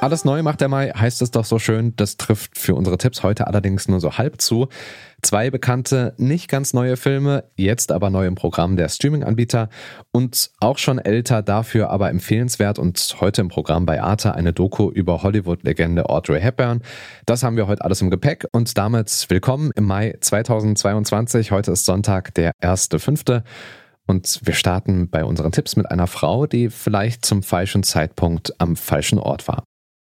Alles neu macht der Mai, heißt es doch so schön. Das trifft für unsere Tipps heute allerdings nur so halb zu. Zwei bekannte, nicht ganz neue Filme, jetzt aber neu im Programm der Streaming-Anbieter und auch schon älter, dafür aber empfehlenswert und heute im Programm bei Arte eine Doku über Hollywood-Legende Audrey Hepburn. Das haben wir heute alles im Gepäck und damit willkommen im Mai 2022. Heute ist Sonntag, der 1.5. Und wir starten bei unseren Tipps mit einer Frau, die vielleicht zum falschen Zeitpunkt am falschen Ort war.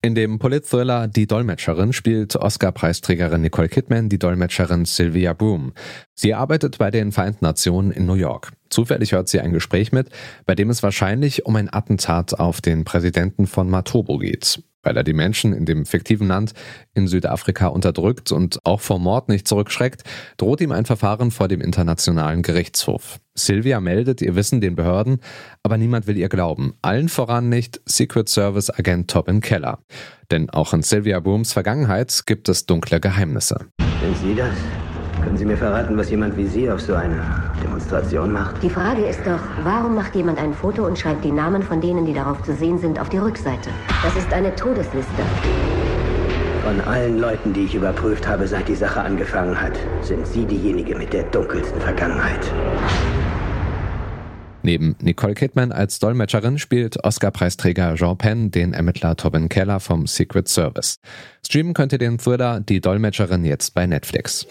In dem Polit-Thriller Die Dolmetscherin spielt Oscar-Preisträgerin Nicole Kidman die Dolmetscherin Sylvia Broom. Sie arbeitet bei den Vereinten Nationen in New York. Zufällig hört sie ein Gespräch mit, bei dem es wahrscheinlich um ein Attentat auf den Präsidenten von Matobo geht. Weil er die Menschen in dem fiktiven Land in Südafrika unterdrückt und auch vor Mord nicht zurückschreckt, droht ihm ein Verfahren vor dem Internationalen Gerichtshof. Sylvia meldet ihr Wissen den Behörden, aber niemand will ihr glauben. Allen voran nicht Secret Service Agent Tobin Keller. Denn auch in Sylvia Booms Vergangenheit gibt es dunkle Geheimnisse. Sind Sie das? Können Sie mir verraten, was jemand wie Sie auf so eine Demonstration macht? Die Frage ist doch, warum macht jemand ein Foto und schreibt die Namen von denen, die darauf zu sehen sind, auf die Rückseite? Das ist eine Todesliste. Von allen Leuten, die ich überprüft habe, seit die Sache angefangen hat, sind Sie diejenige mit der dunkelsten Vergangenheit. Neben Nicole Kidman als Dolmetscherin spielt Oscar-Preisträger Jean Penn den Ermittler Tobin Keller vom Secret Service. Streamen könnt ihr den Thriller Die Dolmetscherin jetzt bei Netflix.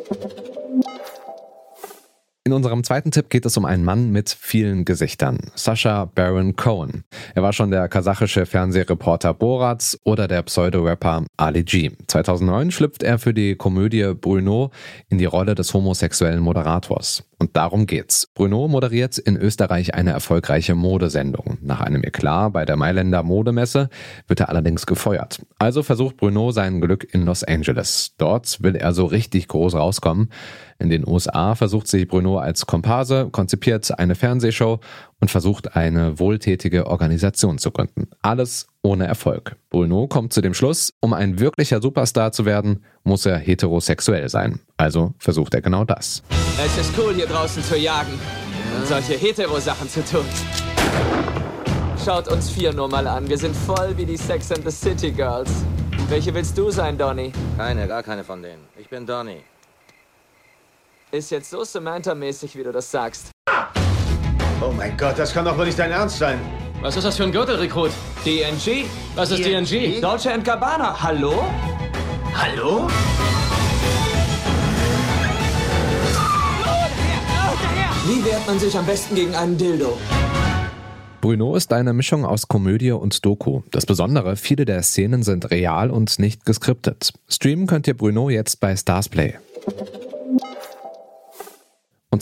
In unserem zweiten Tipp geht es um einen Mann mit vielen Gesichtern, Sascha Baron Cohen. Er war schon der kasachische Fernsehreporter Boratz oder der Pseudo-Rapper Ali G. 2009 schlüpft er für die Komödie Bruno in die Rolle des homosexuellen Moderators. Und darum geht's. Bruno moderiert in Österreich eine erfolgreiche Modesendung. Nach einem Eklat bei der Mailänder Modemesse wird er allerdings gefeuert. Also versucht Bruno sein Glück in Los Angeles. Dort will er so richtig groß rauskommen. In den USA versucht sich Bruno als Komparse, konzipiert eine Fernsehshow und versucht eine wohltätige Organisation zu gründen. Alles ohne Erfolg. Bruno kommt zu dem Schluss, um ein wirklicher Superstar zu werden, muss er heterosexuell sein. Also versucht er genau das. Es ist cool, hier draußen zu jagen und solche Hetero-Sachen zu tun. Schaut uns vier nur mal an. Wir sind voll wie die Sex and the City Girls. Welche willst du sein, Donny? Keine, gar keine von denen. Ich bin Donny. Ist jetzt so Samantha-mäßig, wie du das sagst. Oh mein Gott, das kann doch wohl nicht dein Ernst sein. Was ist das für ein Gürtelrekrut? DNG? Was ist DNG? Dolce Gabbana. Hallo? Hallo? Wehrt man sich am besten gegen einen Dildo? Bruno ist eine Mischung aus Komödie und Doku. Das Besondere, viele der Szenen sind real und nicht geskriptet. Streamen könnt ihr Bruno jetzt bei Starsplay.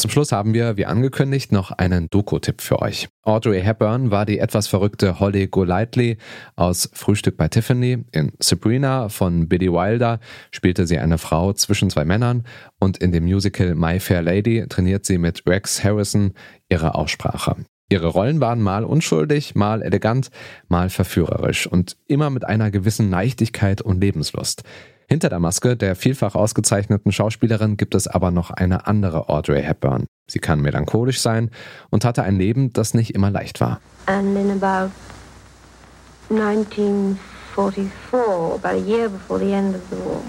Zum Schluss haben wir, wie angekündigt, noch einen Doku-Tipp für euch. Audrey Hepburn war die etwas verrückte Holly Golightly aus Frühstück bei Tiffany. In Sabrina von Billy Wilder spielte sie eine Frau zwischen zwei Männern und in dem Musical My Fair Lady trainiert sie mit Rex Harrison ihre Aussprache. Ihre Rollen waren mal unschuldig, mal elegant, mal verführerisch und immer mit einer gewissen Leichtigkeit und Lebenslust. Hinter der Maske der vielfach ausgezeichneten Schauspielerin gibt es aber noch eine andere Audrey Hepburn. Sie kann melancholisch sein und hatte ein Leben, das nicht immer leicht war. And in about 1944, about a year before the end of the war,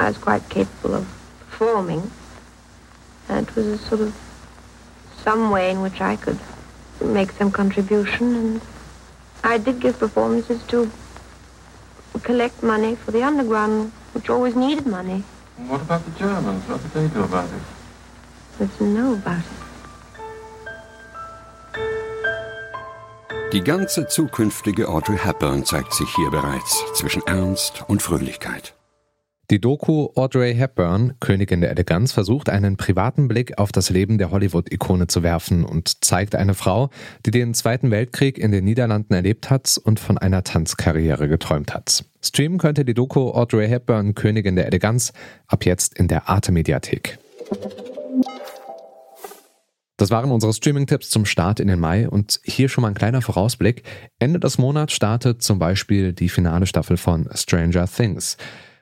I was quite capable of performing. It was a sort of some way in which I could make some contribution. And I did give performances to collect money for the underground, which always needed money. What about the Germans? What did they do about it? Let's know about it. Die ganze zukünftige Audrey Hepburn zeigt sich hier bereits zwischen Ernst und Fröhlichkeit. Die Doku Audrey Hepburn, Königin der Eleganz, versucht einen privaten Blick auf das Leben der Hollywood-Ikone zu werfen und zeigt eine Frau, die den Zweiten Weltkrieg in den Niederlanden erlebt hat und von einer Tanzkarriere geträumt hat. Streamen könnte die Doku Audrey Hepburn, Königin der Eleganz, ab jetzt in der Arte-Mediathek. Das waren unsere Streaming-Tipps zum Start in den Mai und hier schon mal ein kleiner Vorausblick. Ende des Monats startet zum Beispiel die finale Staffel von Stranger Things.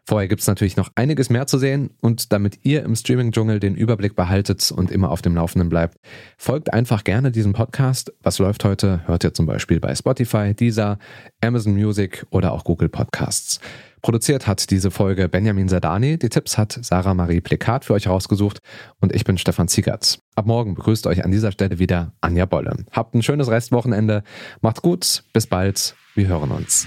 Vorher gibt es natürlich noch einiges mehr zu sehen und damit ihr im Streaming-Dschungel den Überblick behaltet und immer auf dem Laufenden bleibt, folgt einfach gerne diesem Podcast. Was läuft heute, hört ihr zum Beispiel bei Spotify, Deezer, Amazon Music oder auch Google Podcasts. Produziert hat diese Folge Benjamin Sadani. Die Tipps hat Sarah Marie Plekat für euch rausgesucht und ich bin Stefan Ziegertz. Ab morgen begrüßt euch an dieser Stelle wieder Anja Bolle. Habt ein schönes Restwochenende. Macht's gut. Bis bald. Wir hören uns.